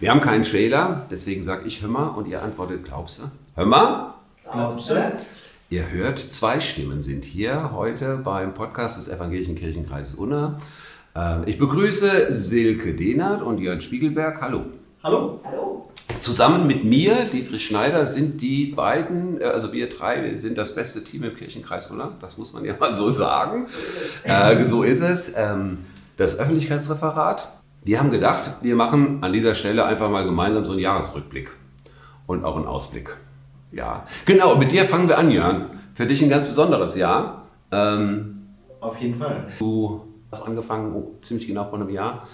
Wir haben keinen Trailer, deswegen sage ich Hör und ihr antwortet Glaubst du? Glaubst du? Ihr hört, zwei Stimmen sind hier heute beim Podcast des Evangelischen Kirchenkreises Unna. Äh, Ich begrüße Silke Dehnert und Jörn Spiegelberg. Hallo. Hallo? Hallo. Zusammen mit mir, Dietrich Schneider, sind die beiden, äh, also wir drei, sind das beste Team im Kirchenkreis Unna. Das muss man ja mal so sagen. Äh, so ist es. Ähm, Das Öffentlichkeitsreferat. Wir haben gedacht, wir machen an dieser Stelle einfach mal gemeinsam so einen Jahresrückblick und auch einen Ausblick. Ja, genau, mit dir fangen wir an, Jörn. Für dich ein ganz besonderes Jahr. Ähm, Auf jeden Fall. du hast angefangen, oh, ziemlich genau vor einem Jahr.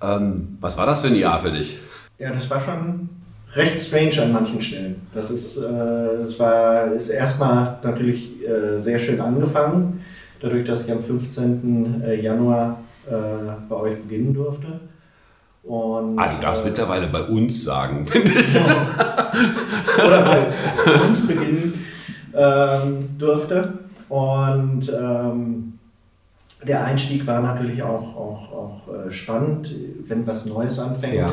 Ähm, was war das für ein Jahr für dich? Ja, das war schon recht strange an manchen Stellen. Das ist, äh, es war, ist erstmal natürlich äh, sehr schön angefangen, dadurch, dass ich am 15. Januar äh, bei euch beginnen durfte. Und, Ah, du darfst äh, mittlerweile bei uns sagen, finde ich. oder bei uns beginnen ähm, durfte. Und ähm, der Einstieg war natürlich auch, auch, auch äh, spannend. Wenn was Neues anfängt, Ja.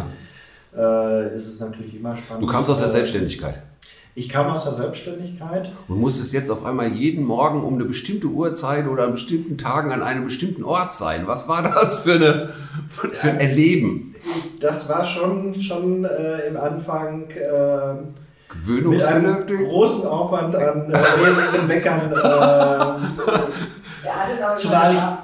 äh, ist es natürlich immer spannend. Du kamst aus der Äh, Selbstständigkeit Ich kam aus der Selbstständigkeit. und musstest jetzt auf einmal jeden Morgen um eine bestimmte Uhrzeit oder an bestimmten Tagen an einem bestimmten Ort sein. Was war das für, eine, für ein Erleben? Das war schon, schon äh, im Anfang äh, mit einem Gewöhnungsbedürftig? großen Aufwand an äh, Weckern. Äh, es aber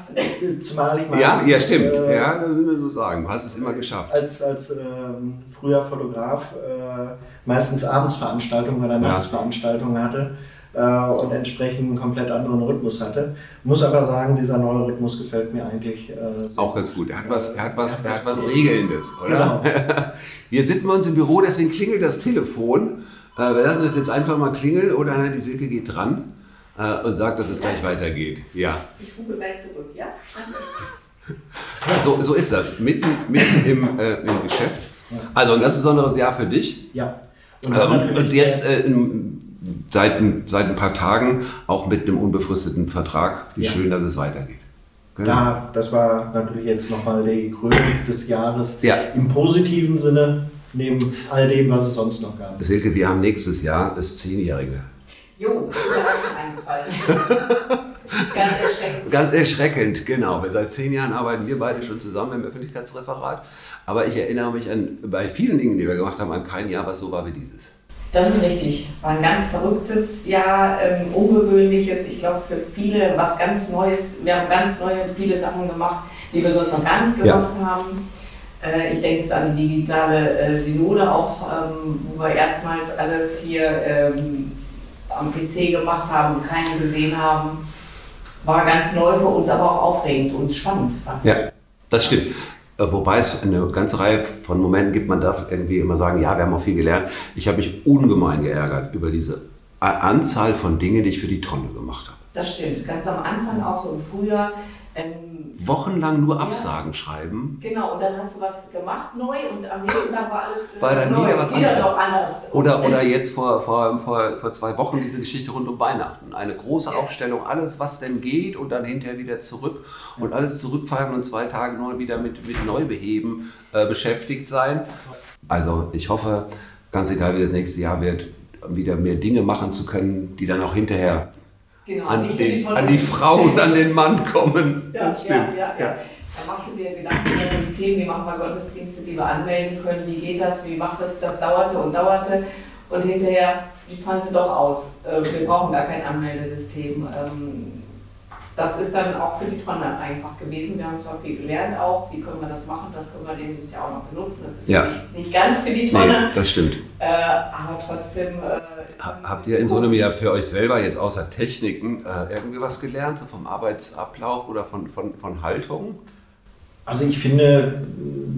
zumal, ich, ich Ja, meistens, ja, stimmt. Äh, Ja, das will man so sagen. Du hast es immer geschafft. als, als ähm, früher Fotograf äh, meistens abends Veranstaltungen oder nachts Veranstaltungen hatte äh, und entsprechend einen komplett anderen Rhythmus hatte. Muss aber sagen, dieser neue Rhythmus gefällt mir eigentlich äh, sehr Auch ganz gut. Er hat was, er hat was, er hat was Regelndes, oder? Genau. Hier sitzen wir uns im Büro, deswegen klingelt das Telefon. Äh, wir lassen das jetzt einfach mal klingeln oder die Silke geht dran äh, und sagt, dass es gleich weitergeht. Ja, Ich rufe gleich zurück, ja? so, so ist das. Mitten, mitten im, äh, im Geschäft. Also ein ganz besonderes Jahr für dich. Ja. Äh, Und, und jetzt äh, in, seit, ein- seit ein paar Tagen auch mit einem unbefristeten Vertrag. Wie Ja. schön, dass es weitergeht. Genau. Ja, das war natürlich jetzt nochmal die Krönung des Jahres. Ja. Im positiven Sinne, neben all dem, was es sonst noch gab. Silke, wir haben nächstes Jahr das Zehnjährige. Jo, Ganz erschreckend. Ganz erschreckend, genau. Seit zehn Jahren arbeiten wir beide schon zusammen im Öffentlichkeitsreferat. Aber ich erinnere mich an, bei vielen Dingen, die wir gemacht haben, an kein Jahr, was so war wie dieses. Das ist richtig. War ein ganz verrücktes Jahr, ähm, ungewöhnliches. Ich glaube, für viele was ganz Neues. Wir haben ganz neue, viele Sachen gemacht, die wir sonst noch gar nicht Ja. gemacht haben. Äh, ich denke jetzt an die digitale äh, Synode auch, ähm, wo wir erstmals alles hier ähm, am PC gemacht haben und keinen gesehen haben. War ganz neu für uns, aber auch aufregend und spannend. Ja, das stimmt. Äh, Wobei es eine ganze Reihe von Momenten gibt, man darf irgendwie immer sagen, ja, wir haben auch viel gelernt. Ich habe mich ungemein geärgert über diese A- Anzahl von Dingen, die ich für die Tonne gemacht habe. Das stimmt. Ganz am Anfang auch so im Frühjahr. Ähm, Wochenlang nur Ja. Absagen schreiben. Genau, und dann hast du was gemacht neu und am nächsten Tag war alles War dann neu, wieder was wieder anderes. noch anders. Oder, oder jetzt vor, vor, vor, vor zwei Wochen diese Geschichte rund um Weihnachten. Eine große Aufstellung, alles was denn geht und dann hinterher wieder zurück und alles zurückfahren und zwei Tage nur wieder mit, mit Neubeheben äh, beschäftigt sein. Also ich hoffe, ganz egal wie das nächste Jahr wird, wieder mehr Dinge machen zu können, die dann auch hinterher genau, an, den, Tolle- an die Frau und an den Mann kommen. Ja, Das ja, stimmt. ja, ja. Da machst du dir Gedanken über das System, wie machen wir Gottesdienste, die wir anmelden können, wie geht das, wie macht das, das dauerte und dauerte. Und hinterher, wie fallen sie doch aus? Äh, Wir brauchen gar kein Anmeldesystem. Das ist dann auch für die Tonne einfach gewesen. Wir haben zwar viel gelernt auch, wie können wir das machen, das können wir dieses Jahr auch noch benutzen. Das ist Ja. nicht, nicht ganz für die Nee, Tonne, das stimmt. äh, aber trotzdem. Äh, Ha- Habt ihr in so einem Jahr für euch selber jetzt außer Techniken äh, irgendwie was gelernt, so vom Arbeitsablauf oder von, von, von Haltung? Also ich finde,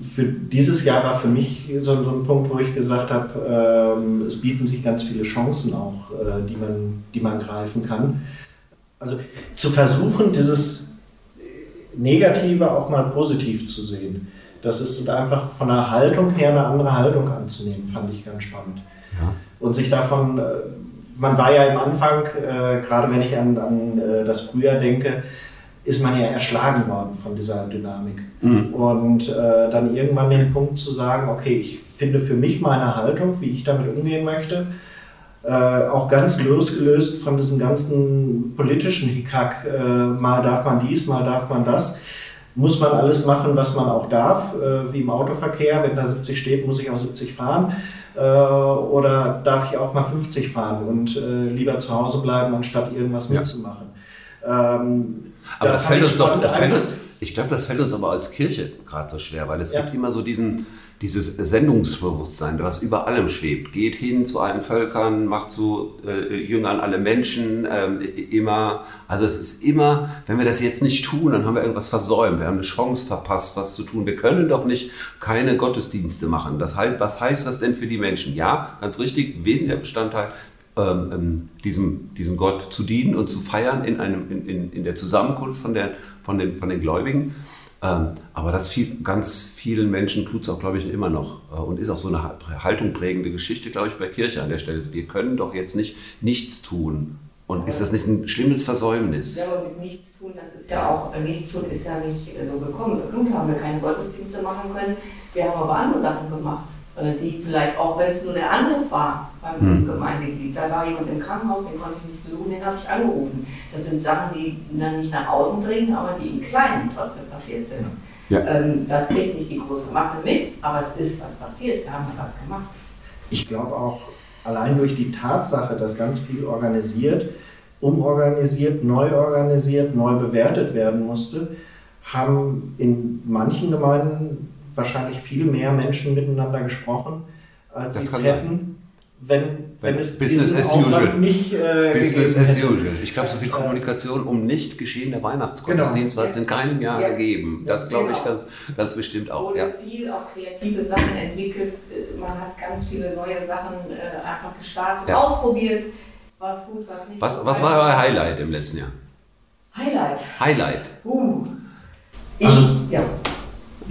für dieses Jahr war für mich so, so ein Punkt, wo ich gesagt habe, ähm, es bieten sich ganz viele Chancen auch, äh, die, man, die man greifen kann. Also zu versuchen, dieses Negative auch mal positiv zu sehen. Das ist und einfach von der Haltung her eine andere Haltung anzunehmen, fand ich ganz spannend. Ja. Und sich davon, äh, man war ja im Anfang, äh, gerade wenn ich an, an äh, das Frühjahr denke, ist man ja erschlagen worden von dieser Dynamik. Mhm. Und äh, dann irgendwann den Punkt zu sagen, okay, ich finde für mich meine Haltung, wie ich damit umgehen möchte, äh, auch ganz losgelöst von diesem ganzen politischen Hickhack, äh, mal darf man dies, mal darf man das, muss man alles machen, was man auch darf, äh, wie im Autoverkehr, wenn da 70 steht, muss ich auch 70 fahren. Äh, oder darf ich auch mal 50 fahren und äh, lieber zu Hause bleiben, anstatt irgendwas ja. mitzumachen. Ähm, aber da das fällt uns doch, das fällt uns, ich glaube, das fällt uns aber als Kirche gerade so schwer, weil es ja. gibt immer so diesen, dieses Sendungsbewusstsein, was über allem schwebt. Geht hin zu allen Völkern, macht zu äh, Jüngern alle Menschen, ähm, immer. Also es ist immer, wenn wir das jetzt nicht tun, dann haben wir irgendwas versäumt. Wir haben eine Chance verpasst, was zu tun. Wir können doch nicht keine Gottesdienste machen. Das heißt, was heißt das denn für die Menschen? Ja, ganz richtig, wesentlicher Bestandteil, ähm, ähm, diesem, diesem Gott zu dienen und zu feiern in, einem, in, in, in der Zusammenkunft von, der, von, den, von den Gläubigen. Ähm, aber das viel, ganz vielen Menschen tut es auch, glaube ich, immer noch äh, und ist auch so eine haltungprägende Geschichte, glaube ich, bei Kirche an der Stelle. Wir können doch jetzt nicht nichts tun. Und ist das nicht ein schlimmes Versäumnis? Ja, aber mit nichts tun, das ist ja auch, nichts tun ist ja nicht so gekommen. Mit Blut haben wir keine Gottesdienste machen können. Wir haben aber andere Sachen gemacht, äh, die vielleicht auch, wenn es nur eine andere war beim hm. Gemeindeglied, da war jemand im Krankenhaus, den konnte ich nicht besuchen, den habe ich angerufen. Das sind Sachen, die dann nicht nach außen dringen, aber die im Kleinen trotzdem passiert sind. Ja. Ähm, das kriegt nicht die große Masse mit, aber es ist was passiert, wir haben was gemacht. Ich glaube auch, allein durch die Tatsache, dass ganz viel organisiert, umorganisiert, neu organisiert, neu bewertet werden musste, haben in manchen Gemeinden wahrscheinlich viel mehr Menschen miteinander gesprochen, als sie es hätten, wenn, wenn es Business as usual. nicht äh, Business as usual. Ich glaube, so viel Kommunikation um nicht geschehene Weihnachtsgottesdienste genau. hat es in keinem Jahr ja. gegeben. Das glaube genau. ich ganz, ganz bestimmt auch. Wurde ja. viel auch kreative Sachen entwickelt. Äh, man hat ganz viele neue Sachen äh, einfach gestartet, ja. ausprobiert. Was gut, was nicht. Was, was war euer Highlight im letzten Jahr? Highlight. Highlight. Uh. Ich, ja.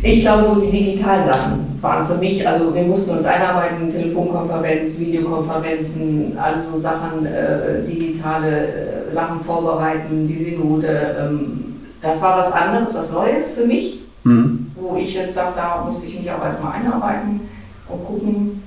Ich glaube, so die digitalen Sachen waren für mich, also wir mussten uns einarbeiten, Telefonkonferenz, Videokonferenzen, alle so Sachen, äh, digitale äh, Sachen vorbereiten, die Synode. Ähm, das war was anderes, was Neues für mich, mhm. wo ich jetzt sage, da musste ich mich auch erstmal einarbeiten und gucken.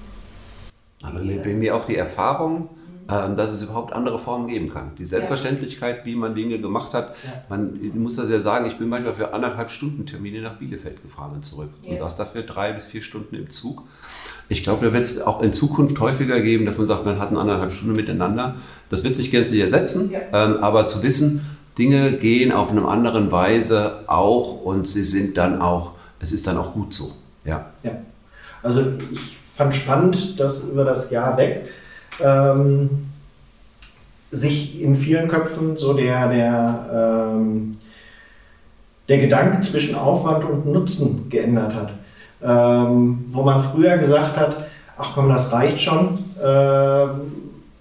Aber bei mir auch die Erfahrung, ähm, dass es überhaupt andere Formen geben kann. Die Selbstverständlichkeit, wie man Dinge gemacht hat. Man muss das ja sagen, ich bin manchmal für anderthalb Stunden Termine nach Bielefeld gefahren und zurück und saß dafür drei bis vier Stunden im Zug. Ich glaube, da wird es auch in Zukunft häufiger geben, dass man sagt, man hat eine anderthalb Stunden miteinander. Das wird sich gänzlich ersetzen, ja. ähm, aber zu wissen, Dinge gehen auf eine andere Weise auch und sie sind dann auch, es ist dann auch gut so. Ja. ja. Also ich fand spannend, dass über das Jahr weg ähm, sich in vielen Köpfen so der, der, ähm, der Gedanke zwischen Aufwand und Nutzen geändert hat. Ähm, wo man früher gesagt hat, ach komm, das reicht schon, äh,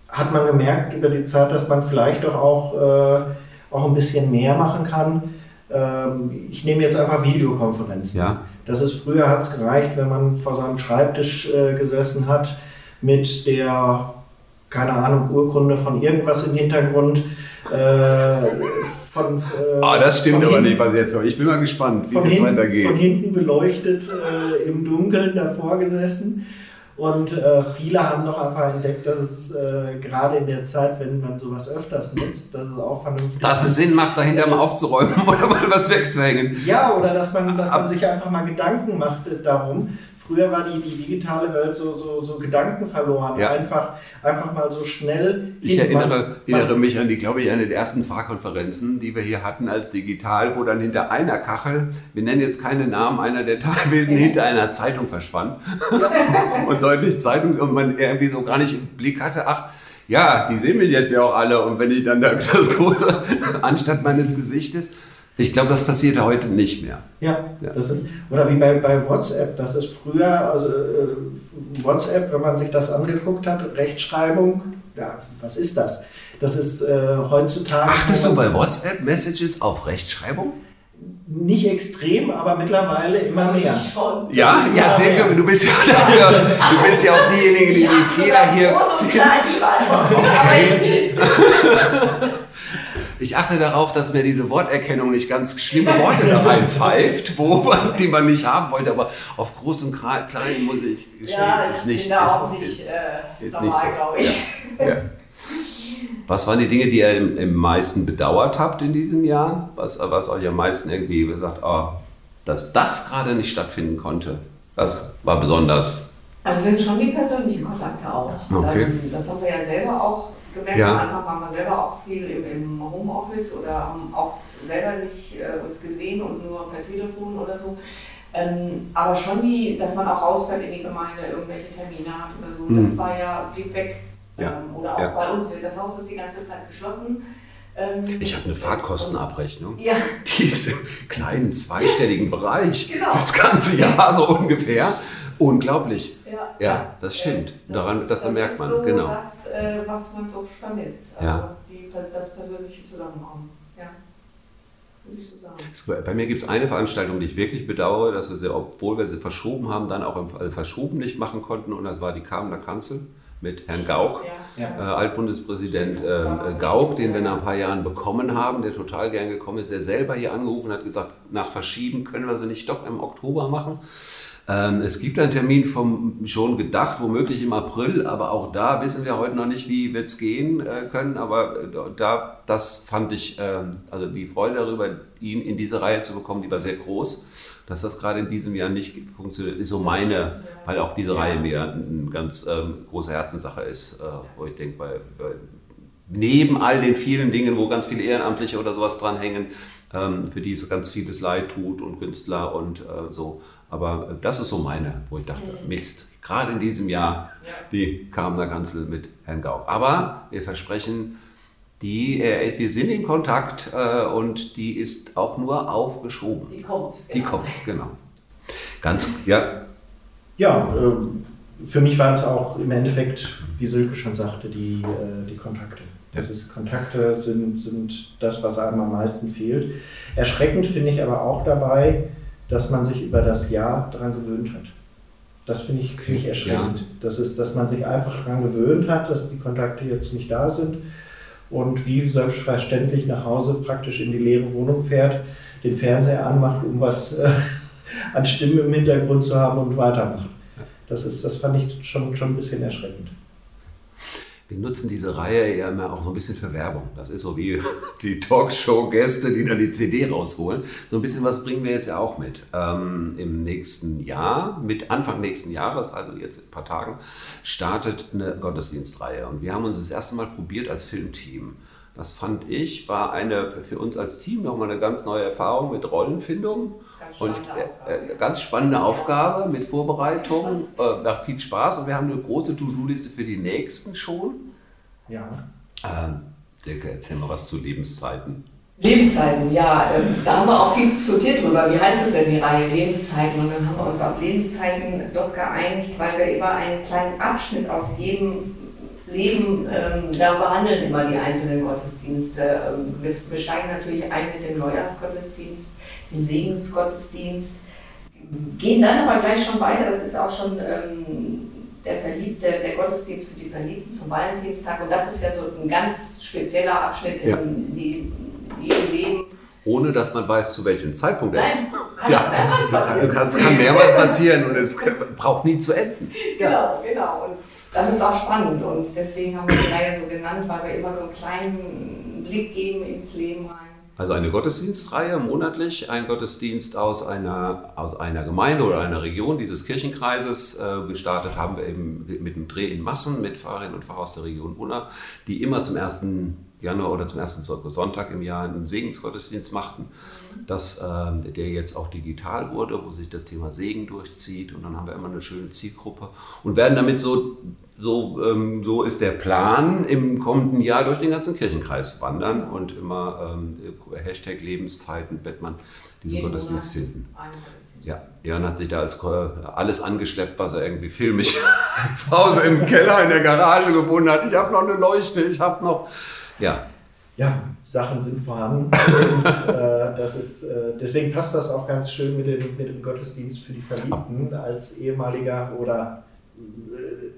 hat man gemerkt über die Zeit, dass man vielleicht doch auch, äh, auch ein bisschen mehr machen kann. Ähm, ich nehme jetzt einfach Videokonferenzen. Ja. Das ist früher hat es gereicht, wenn man vor seinem Schreibtisch äh, gesessen hat mit der keine Ahnung, Urkunde von irgendwas im Hintergrund. Äh, von, äh, oh, das stimmt aber nicht, was jetzt Ich bin mal gespannt, wie es jetzt weitergeht. Von hinten beleuchtet, äh, im Dunkeln davor gesessen und äh, viele haben doch einfach entdeckt, dass es äh, gerade in der Zeit, wenn man sowas öfters nutzt, dass es auch vernünftig ist. Dass es Sinn macht, dahinter mal aufzuräumen oder mal was wegzuhängen. Ja, oder dass man, dass man sich einfach mal Gedanken macht darum. Früher war die, die digitale Welt so, so, so Gedanken verloren. Ja. Einfach, einfach mal so schnell. Ich erinnere, erinnere mich an die, glaube ich, eine der ersten Fahrkonferenzen, die wir hier hatten als digital, wo dann hinter einer Kachel, wir nennen jetzt keine Namen, einer der Teilwesen hinter einer Zeitung verschwand. Und deutlich Zeitung und man irgendwie so gar nicht im Blick hatte, ach, ja, die sehen mich jetzt ja auch alle und wenn ich dann da das große anstatt meines Gesichtes, ich glaube, das passiert heute nicht mehr. Ja, ja, das ist, oder wie bei, bei WhatsApp, das ist früher, also äh, WhatsApp, wenn man sich das angeguckt hat, Rechtschreibung, ja, was ist das? Das ist äh, heutzutage. Achtest du bei WhatsApp Messages auf Rechtschreibung? nicht extrem, aber mittlerweile immer mehr. Schon. Ja, ja, sehr gut. Du bist ja dafür, du bist ja auch diejenige, die die Fehler hier. Okay. ich achte darauf, dass mir diese Worterkennung nicht ganz schlimme Worte da reinpfeift, wo man, die man nicht haben wollte, aber auf groß und klein muss ich gestehen, ja, ist nicht, ist, auch nicht, ist, äh, ist nicht so. glaube ich. Ja. Was waren die Dinge, die ihr im, im meisten bedauert habt in diesem Jahr? Was, was euch am meisten irgendwie gesagt, oh, dass das gerade nicht stattfinden konnte? Das war besonders. Also sind schon die persönlichen Kontakte auch. Okay. Ähm, das haben wir ja selber auch gemerkt. Ja. Am Anfang waren wir selber auch viel im, im Homeoffice oder haben auch selber nicht äh, uns gesehen und nur per Telefon oder so. Ähm, aber schon wie, dass man auch rausfährt in die Gemeinde, irgendwelche Termine hat oder so. Mhm. Das war ja, blieb weg. Ja. Ähm, oder auch ja. bei uns, das Haus ist die ganze Zeit geschlossen. Ähm, ich habe eine Fahrtkostenabrechnung. Ja. Die ist im kleinen zweistelligen Bereich genau. fürs ganze Jahr so ungefähr. Unglaublich. Ja, ja das stimmt. Das Daran, das, das merkt man. So genau. Das, äh, was man so vermisst. Also ja. die, das persönliche Zusammenkommen. Ja. So Bei mir gibt es eine Veranstaltung, die ich wirklich bedauere, dass wir sie, obwohl wir sie verschoben haben, dann auch im, also verschoben nicht machen konnten. Und das war die Kamener Kanzel mit Herrn Gauck, ja. äh, Altbundespräsident äh, Gauck, den wir nach ein paar Jahren bekommen haben, der total gern gekommen ist, der selber hier angerufen hat, gesagt, nach Verschieben können wir sie nicht doch im Oktober machen. Ähm, es gibt einen Termin vom, schon gedacht, womöglich im April, aber auch da wissen wir heute noch nicht, wie wird es gehen äh, können. Aber äh, da, das fand ich, äh, also die Freude darüber, ihn in diese Reihe zu bekommen, die war sehr groß. Dass das gerade in diesem Jahr nicht funktioniert, ist so meine, weil auch diese Reihe mir eine ganz ähm, große Herzenssache ist, äh, wo ich denke, bei, bei, neben all den vielen Dingen, wo ganz viele Ehrenamtliche oder sowas dranhängen, ähm, für die es ganz vieles Leid tut und Künstler und so. Aber das ist so meine, wo ich dachte, mhm. Mist, gerade in diesem Jahr die Kamener Kanzel mit Herrn Gauck. Aber wir versprechen, die, äh, wir sind in Kontakt äh, und die ist auch nur aufgeschoben. Die kommt. Die genau. kommt, genau. Ganz, ja. Ja, äh, für mich waren es auch im Endeffekt, wie Silke schon sagte, die, äh, die Kontakte. Das ist, Kontakte sind, sind das, was einem am meisten fehlt. Erschreckend finde ich aber auch dabei, dass man sich über das Jahr daran gewöhnt hat. Das finde ich, find ich erschreckend. Ja. Das ist, dass man sich einfach daran gewöhnt hat, dass die Kontakte jetzt nicht da sind und wie selbstverständlich nach Hause praktisch in die leere Wohnung fährt, den Fernseher anmacht, um was äh, an Stimmen im Hintergrund zu haben und weitermacht. Das, ist, das fand ich schon, schon ein bisschen erschreckend wir nutzen diese Reihe ja immer auch so ein bisschen für Werbung. Das ist so wie die Talkshow-Gäste, die dann die CD rausholen. So ein bisschen was bringen wir jetzt ja auch mit. Ähm, Im nächsten Jahr, mit Anfang nächsten Jahres, also jetzt in ein paar Tagen, startet eine Gottesdienstreihe. Und wir haben uns das erste Mal probiert als Filmteam. Das fand ich, war eine für uns als Team nochmal eine ganz neue Erfahrung mit Rollenfindung. Ganz und äh, ganz spannende Aufgabe mit Vorbereitung. Äh, macht viel Spaß und wir haben eine große To-Do-Liste für die nächsten schon. Ja. Äh, Silke, erzähl mal was zu Lebenszeiten. Lebenszeiten, ja, äh, da haben wir auch viel diskutiert drüber. Wie heißt es denn die Reihe Lebenszeiten? Und dann haben wir uns auf Lebenszeiten doch geeinigt, weil wir immer einen kleinen Abschnitt aus jedem Leben, ähm, da behandeln immer die einzelnen Gottesdienste. Ähm, wir, wir steigen natürlich ein mit dem Neujahrsgottesdienst, dem Segensgottesdienst, gehen dann aber gleich schon weiter. Das ist auch schon ähm, der Verliebte, der Gottesdienst für die Verliebten zum Valentinstag. Und das ist ja so ein ganz spezieller Abschnitt ja. in die, jedem Leben. Ohne dass man weiß, zu welchem Zeitpunkt er ist. Kann ja. Es kann mehrmals passieren und es braucht nie zu enden. Genau, genau. Und das ist auch spannend und deswegen haben wir die Reihe so genannt, weil wir immer so einen kleinen Blick geben ins Leben rein. Also eine Gottesdienstreihe monatlich, ein Gottesdienst aus einer, aus einer Gemeinde oder einer Region dieses Kirchenkreises. Äh, gestartet haben wir eben mit einem Dreh in Massen mit Pfarrerinnen und Pfarrer aus der Region Unna, die immer zum 1. Januar oder zum ersten Sonntag im Jahr einen Segensgottesdienst machten. Das, äh, der jetzt auch digital wurde, wo sich das Thema Segen durchzieht. Und dann haben wir immer eine schöne Zielgruppe und werden damit so so, ähm, so ist der Plan im kommenden Jahr durch den ganzen Kirchenkreis wandern und immer ähm, Hashtag Lebenszeiten man diesen Jeden Gottesdienst finden. Ja, Jörn hat sich da als alles angeschleppt, was er irgendwie filmisch zu Hause im Keller in der Garage gefunden hat. Ich habe noch eine Leuchte, ich habe noch, ja. Ja, Sachen sind vorhanden. und, äh, das ist, äh, deswegen passt das auch ganz schön mit dem, mit dem Gottesdienst für die Verliebten als ehemaliger oder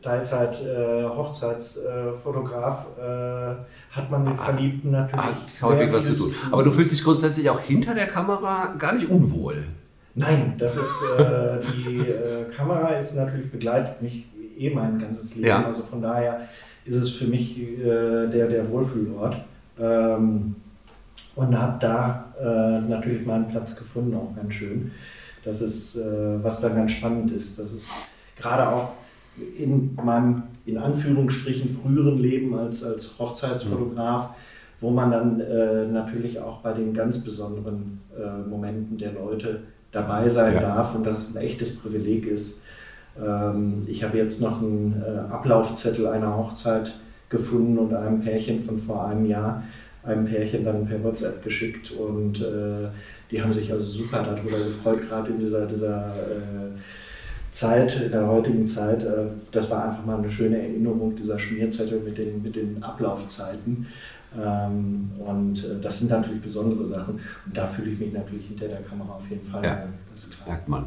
Teilzeit äh, Hochzeitsfotograf äh, hat man mit Verliebten natürlich Hat häufig was zu tun. Aber du fühlst dich grundsätzlich auch hinter der Kamera gar nicht unwohl. Nein, das ist äh, die äh, Kamera ist natürlich begleitet mich eh mein ganzes Leben. Ja. Also von daher ist es für mich äh, der, der Wohlfühlort. Ähm, und habe da äh, natürlich meinen Platz gefunden, auch ganz schön. Das ist, äh, was dann ganz spannend ist. Das ist gerade auch in meinem, in Anführungsstrichen, früheren Leben als, als Hochzeitsfotograf, wo man dann äh, natürlich auch bei den ganz besonderen äh, Momenten der Leute dabei sein Ja. darf und das ein echtes Privileg ist. Ähm, ich habe jetzt noch einen äh, Ablaufzettel einer Hochzeit gefunden und einem Pärchen von vor einem Jahr, einem Pärchen dann per WhatsApp geschickt und äh, die haben sich also super darüber gefreut, gerade in dieser, dieser äh, Zeit, in der heutigen Zeit. Äh, das war einfach mal eine schöne Erinnerung, dieser Schmierzettel mit den, mit den Ablaufzeiten. Ähm, und äh, das sind natürlich besondere Sachen. Und da fühle ich mich natürlich hinter der Kamera auf jeden Fall. Ja. Das ist klar. Merkt man.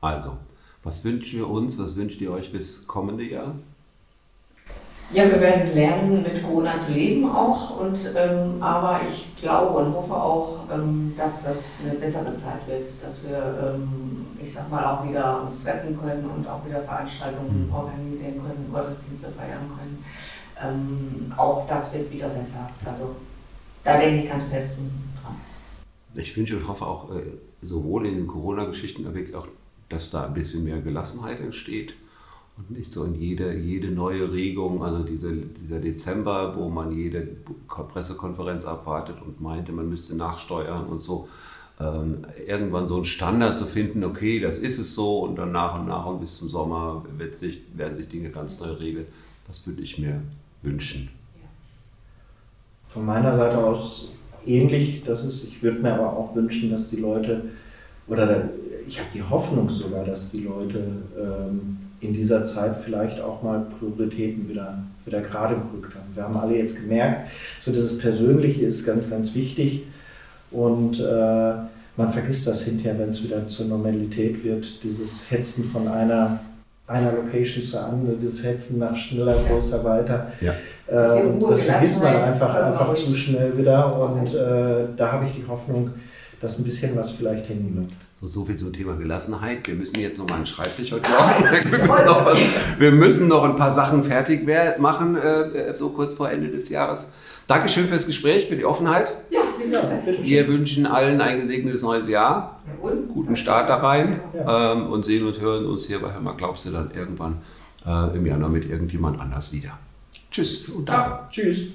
Also, was wünscht ihr uns, was wünscht ihr euch fürs kommende Jahr? Ja, wir werden lernen, mit Corona zu leben auch. Und, ähm, aber ich glaube und hoffe auch, ähm, dass das eine bessere Zeit wird, dass wir, ähm, ich sag mal, auch wieder uns treffen können und auch wieder Veranstaltungen Mhm. organisieren können, Gottesdienste feiern können. Ähm, auch das wird wieder besser. Also da denke ich ganz fest dran. Ich wünsche und hoffe auch, äh, sowohl in den Corona-Geschichten, aber auch, dass da ein bisschen mehr Gelassenheit entsteht und nicht so in jede, jede neue Regung, also diese, dieser Dezember, wo man jede Pressekonferenz abwartet und meinte, man müsste nachsteuern und so, ähm, irgendwann so einen Standard zu finden, okay, das ist es so und dann nach und nach und bis zum Sommer wird sich, werden sich Dinge ganz neu regeln. Das würde ich mir wünschen. Von meiner Seite aus ähnlich. Das ist, ich würde mir aber auch wünschen, dass die Leute, oder ich habe die Hoffnung sogar, dass die Leute ähm, in dieser Zeit vielleicht auch mal Prioritäten wieder, wieder gerade gerückt haben. Wir haben alle jetzt gemerkt, so dieses Persönliche ist ganz, ganz wichtig und äh, man vergisst das hinterher, wenn es wieder zur Normalität wird, dieses Hetzen von einer, einer Location zur anderen, dieses Hetzen nach schneller, größer, weiter. Ja. Äh, Ruhe, das vergisst man einfach, man einfach zu schnell wieder und äh, da habe ich die Hoffnung, dass ein bisschen was vielleicht hängen bleibt. So, so viel zum Thema Gelassenheit. Wir müssen jetzt noch mal einen Schreibtisch heute machen. Wir müssen noch, was, wir müssen noch ein paar Sachen fertig machen, äh, so kurz vor Ende des Jahres. Dankeschön fürs Gespräch, für die Offenheit. Ja, bitte. Wir wünschen allen ein gesegnetes neues Jahr, Ja, guten Start da rein Ja. ähm, und sehen und hören uns hier bei mal, glaubst du dann irgendwann äh, im Januar mit irgendjemand anders wieder. Tschüss und danke. Tschüss.